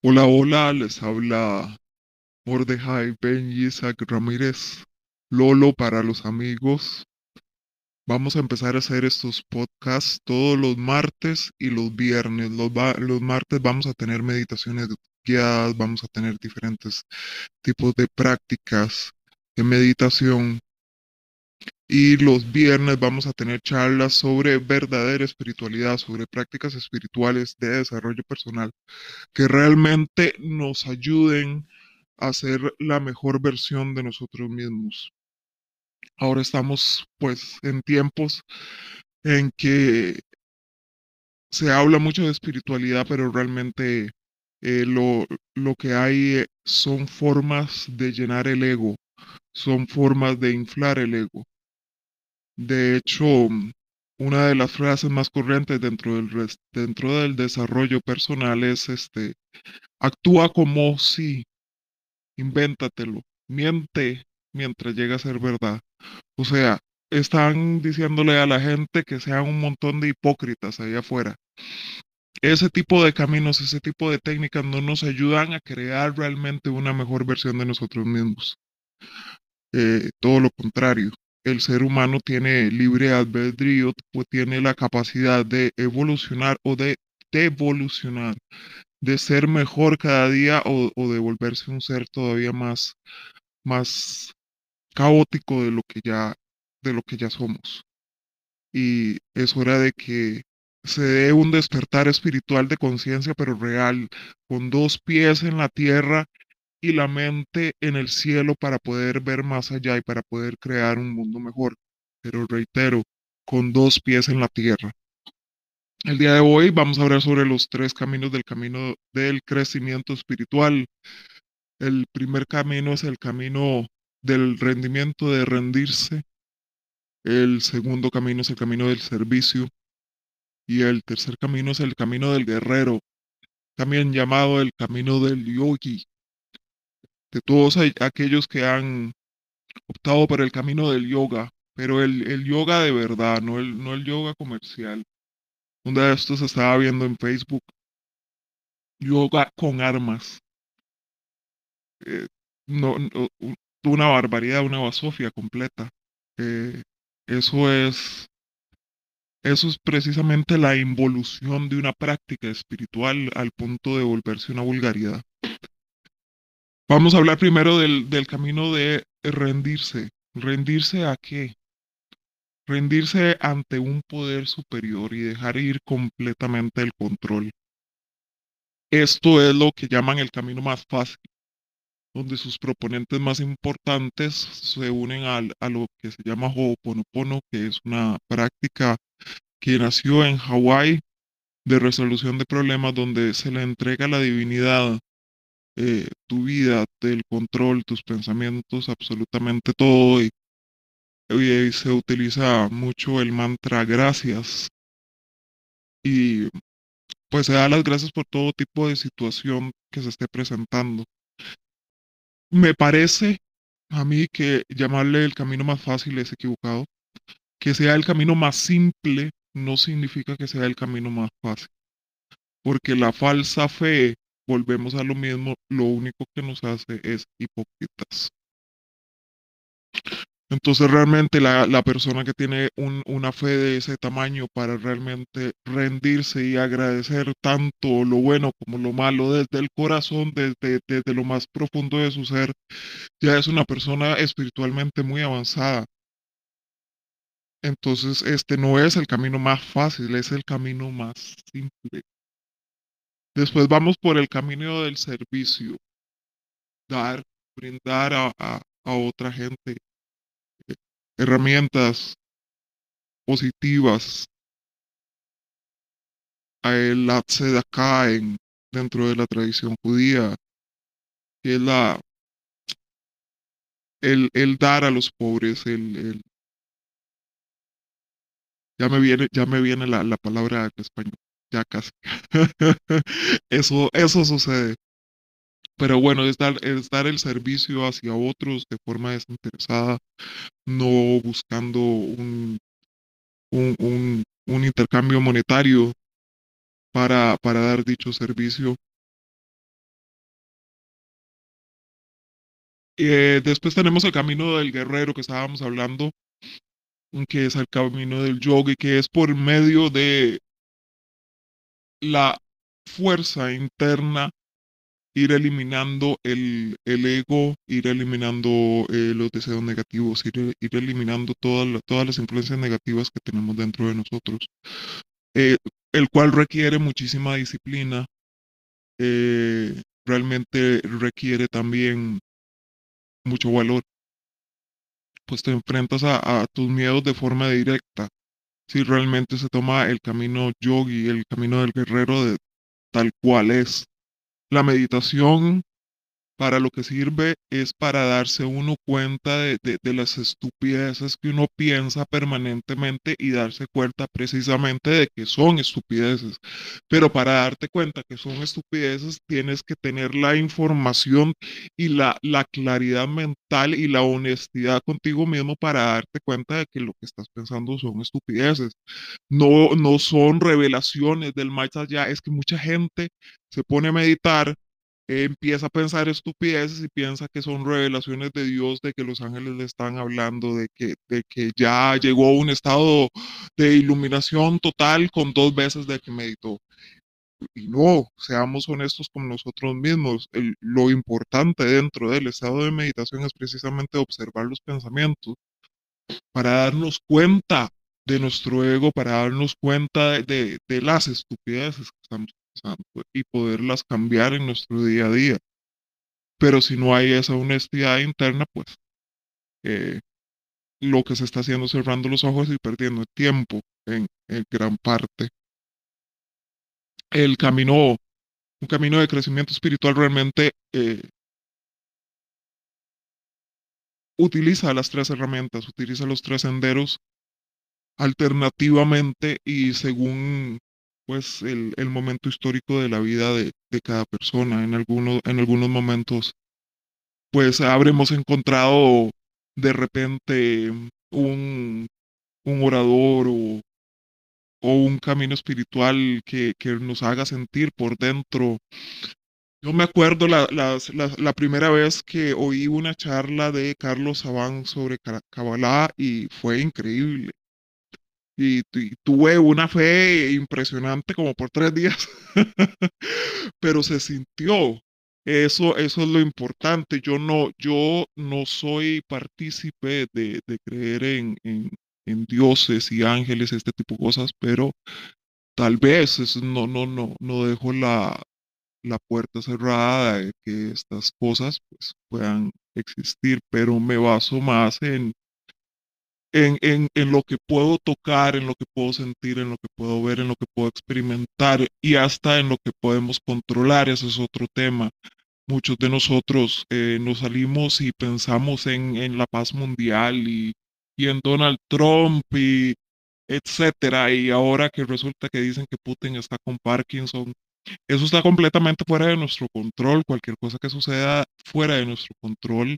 Hola, hola, les habla Mordejai Ben Isaac Ramírez, Lolo para los amigos. Vamos a empezar a hacer estos podcasts todos los martes y los viernes. Los, los martes vamos a tener meditaciones guiadas, vamos a tener diferentes tipos de prácticas de meditación. Y los viernes vamos a tener charlas sobre verdadera espiritualidad, sobre prácticas espirituales de desarrollo personal que realmente nos ayuden a ser la mejor versión de nosotros mismos. Ahora estamos pues en tiempos en que se habla mucho de espiritualidad, pero realmente eh, lo, lo que hay eh, son formas de llenar el ego, son formas de inflar el ego. De hecho, una de las frases más corrientes dentro del, dentro del desarrollo personal es este, actúa como si, invéntatelo, miente mientras llega a ser verdad. O sea, están diciéndole a la gente que sean un montón de hipócritas ahí afuera. Ese tipo de caminos, ese tipo de técnicas no nos ayudan a crear realmente una mejor versión de nosotros mismos. Eh, todo lo contrario, el ser humano tiene libre albedrío, pues tiene la capacidad de evolucionar o de devolucionar, de ser mejor cada día o, o de volverse un ser todavía más, más caótico de lo que ya, de lo que ya somos. Y es hora de que se dé un despertar espiritual de conciencia, pero real, con dos pies en la tierra y la mente en el cielo para poder ver más allá y para poder crear un mundo mejor. Pero reitero, con dos pies en la tierra. El día de hoy vamos a hablar sobre los tres caminos del camino del crecimiento espiritual. El primer camino es el camino del rendimiento, de rendirse. El segundo camino es el camino del servicio. Y el tercer camino es el camino del guerrero, también llamado el camino del yogi. De todos aquellos que han optado por el camino del yoga, pero el, el yoga de verdad, no el, no el yoga comercial. Un día de estos estaba viendo en Facebook yoga con armas. Eh, no, una barbaridad, una basofia completa. Eh, eso es, eso es precisamente la involución de una práctica espiritual al punto de volverse una vulgaridad. Vamos a hablar primero del, del camino de rendirse. ¿Rendirse a qué? Rendirse ante un poder superior y dejar ir completamente el control. Esto es lo que llaman el camino más fácil, donde sus proponentes más importantes se unen al- a lo que se llama Ho'oponopono, que es una práctica que nació en Hawái de resolución de problemas donde se le entrega a la divinidad eh, tu vida, el control, tus pensamientos, absolutamente todo. Y, se utiliza mucho el mantra gracias. Y pues se da las gracias por todo tipo de situación que se esté presentando. Me parece a mí que llamarle el camino más fácil es equivocado. Que sea el camino más simple no significa que sea el camino más fácil. Porque la falsa fe, volvemos a lo mismo, lo único que nos hace es hipócritas. Entonces realmente la, la persona que tiene un- una fe de ese tamaño para realmente rendirse y agradecer tanto lo bueno como lo malo desde el corazón, desde, desde lo más profundo de su ser, ya es una persona espiritualmente muy avanzada. Entonces este no es el camino más fácil, es el camino más simple. Después vamos por el camino del servicio, dar, brindar a, a- otra gente eh, herramientas positivas. A el tzedakah en dentro de la tradición judía, que es la, el, el dar a los pobres, el, el- ya me viene, ya me viene la, la palabra español, ya casi. eso, eso sucede. Pero bueno, es dar, es dar el servicio hacia otros de forma desinteresada, no buscando un, un, un, intercambio monetario para, para dar dicho servicio. Eh, después tenemos el camino del guerrero que estábamos hablando, que es el camino del yoga y que es por medio de la fuerza interna ir eliminando el, el ego, ir eliminando eh, los deseos negativos, ir, ir eliminando todas, todas las influencias negativas que tenemos dentro de nosotros, eh, el cual requiere muchísima disciplina, eh, realmente requiere también mucho valor, pues te enfrentas a, a tus miedos de forma directa. Si realmente se toma el camino yogi, el camino del guerrero de tal cual es, la meditación para lo que sirve es para darse uno cuenta de, de, las estupideces que uno piensa permanentemente y darse cuenta precisamente de que son estupideces. Pero para darte cuenta que son estupideces tienes que tener la información y la, la claridad mental y la honestidad contigo mismo para darte cuenta de que lo que estás pensando son estupideces. No, no son revelaciones del más allá. Es que mucha gente se pone a meditar empieza a pensar estupideces y piensa que son revelaciones de Dios, de que los ángeles le están hablando, de que, de que ya llegó a un estado de iluminación total con dos veces de que meditó. Y no, seamos honestos con nosotros mismos. Lo importante dentro del estado de meditación es precisamente observar los pensamientos para darnos cuenta de nuestro ego, para darnos cuenta de, de, de las estupideces que estamos y poderlas cambiar en nuestro día a día. Pero si no hay esa honestidad interna, pues eh, lo que se está haciendo es cerrando los ojos y perdiendo el tiempo en, gran parte. El camino, un camino de crecimiento espiritual realmente eh, utiliza las tres herramientas, utiliza los tres senderos alternativamente y según pues el, el momento histórico de la vida de, de cada persona. En, algunos en algunos momentos, pues habremos encontrado de repente un, un orador o, o, un camino espiritual que, que, nos haga sentir por dentro. Yo me acuerdo la, la, la, primera vez que oí una charla de Carlos Sabán sobre Kabbalah y fue increíble y, tuve una fe impresionante como por tres días, pero se sintió. Eso, eso es lo importante. Yo no, yo no soy partícipe de, de creer en, en, en, dioses y ángeles, este tipo de cosas, pero tal vez eso no, no, no, no dejo la, la puerta cerrada de que estas cosas pues, puedan existir, pero me baso más en, en, en, en, lo que puedo tocar, en lo que puedo sentir, en lo que puedo ver, en lo que puedo experimentar y hasta en lo que podemos controlar. Ese es otro tema. Muchos de nosotros eh, nos salimos y pensamos en, en la paz mundial y, y, en Donald Trump y etcétera. Y ahora que resulta que dicen que Putin está con Parkinson, eso está completamente fuera de nuestro control. Cualquier cosa que suceda fuera de nuestro control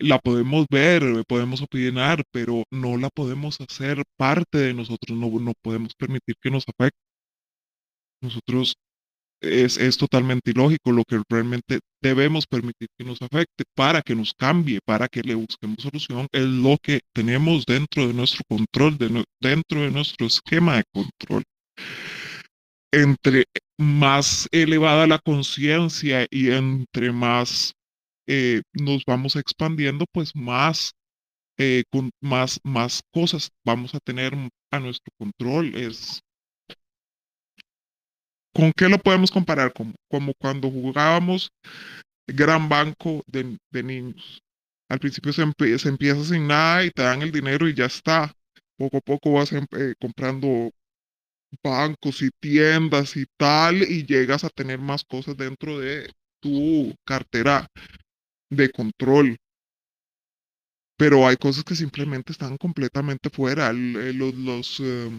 la podemos ver, podemos opinar, pero no la podemos hacer parte de nosotros, no, no podemos permitir que nos afecte. Nosotros es, es totalmente ilógico, lo que realmente debemos permitir que nos afecte para que nos cambie, para que le busquemos solución, es lo que tenemos dentro de nuestro control, dentro de nuestro esquema de control. Entre más elevada la conciencia y entre más eh, nos vamos expandiendo, pues más, eh, con más, más cosas vamos a tener a nuestro control. Es, ¿Con qué lo podemos comparar? Como, como cuando jugábamos gran banco de, niños. Al principio se, empie se, empieza sin nada y te dan el dinero y ya está. Poco a poco vas eh, comprando bancos y tiendas y tal y llegas a tener más cosas dentro de tu cartera de control. Pero hay cosas que simplemente están completamente fuera. Eh, los, los, eh,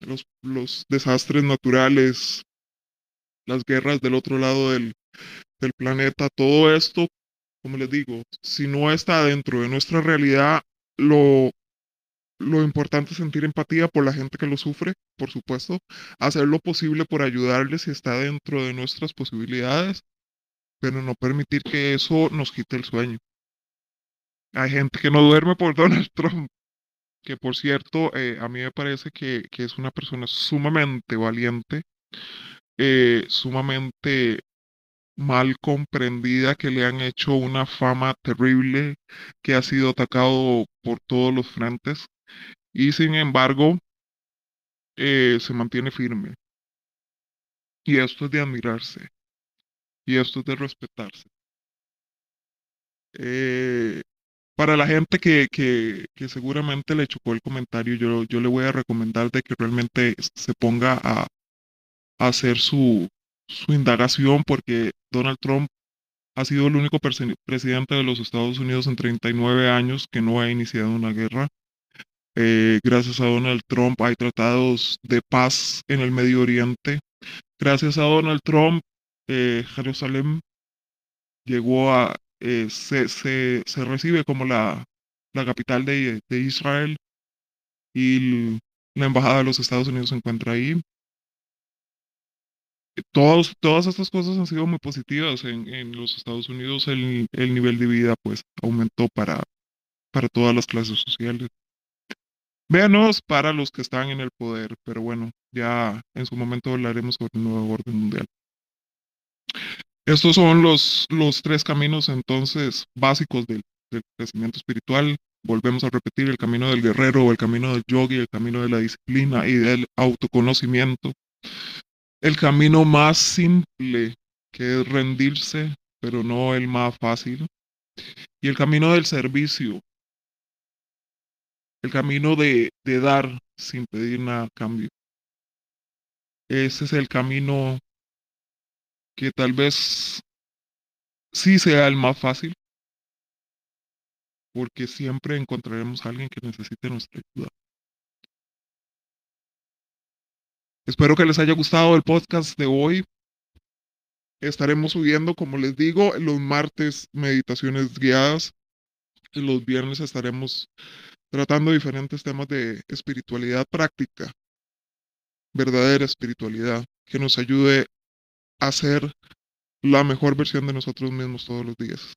los, los, desastres naturales, las guerras del otro lado del, del planeta, todo esto, como les digo, si no está dentro de nuestra realidad, lo, lo importante es sentir empatía por la gente que lo sufre, por supuesto, hacer lo posible por ayudarles si está dentro de nuestras posibilidades pero no permitir que eso nos quite el sueño. Hay gente que no duerme por Donald Trump, que por cierto, eh, a mí me parece que, que es una persona sumamente valiente, eh, sumamente mal comprendida, que le han hecho una fama terrible, que ha sido atacado por todos los frentes y sin embargo eh, se mantiene firme. Y esto es de admirarse. Y esto es de respetarse. Eh, para la gente que, que, que seguramente le chocó el comentario, yo, yo le voy a recomendar de que realmente se ponga a, hacer su, su indagación porque Donald Trump ha sido el único presi- presidente de los Estados Unidos en 39 años que no ha iniciado una guerra. Eh, gracias a Donald Trump hay tratados de paz en el Medio Oriente. Gracias a Donald Trump, eh, Jerusalén llegó a, eh, se, se, se recibe como la, la capital de, de Israel y la embajada de los Estados Unidos se encuentra ahí. Todos, todas estas cosas han sido muy positivas. En, en los Estados Unidos el, el nivel de vida pues aumentó para, para todas las clases sociales. Véanos para los que están en el poder, pero bueno, ya en su momento hablaremos sobre el nuevo orden mundial. Estos son los, los tres caminos entonces básicos del, crecimiento espiritual. Volvemos a repetir el camino del guerrero, el camino del yogi, el camino de la disciplina y del autoconocimiento. El camino más simple que es rendirse, pero no el más fácil. Y el camino del servicio, el camino de, de dar sin pedir nada a cambio. Ese es el camino que tal vez sí sea el más fácil, porque siempre encontraremos a alguien que necesite nuestra ayuda. Espero que les haya gustado el podcast de hoy. Estaremos subiendo, como les digo, los martes meditaciones guiadas los viernes estaremos tratando diferentes temas de espiritualidad práctica, verdadera espiritualidad, que nos ayude a ser la mejor versión de nosotros mismos todos los días.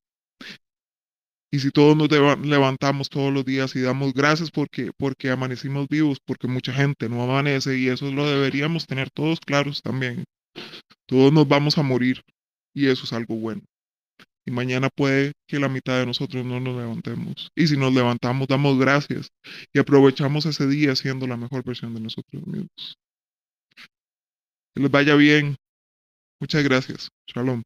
Y si todos nos levantamos todos los días y damos gracias porque, porque amanecimos vivos, porque mucha gente no amanece y eso lo deberíamos tener todos claros también. Todos nos vamos a morir y eso es algo bueno. Y mañana puede que la mitad de nosotros no nos levantemos. Y si nos levantamos, damos gracias y aprovechamos ese día siendo la mejor versión de nosotros mismos. Que les vaya bien. Muchas gracias. Shalom.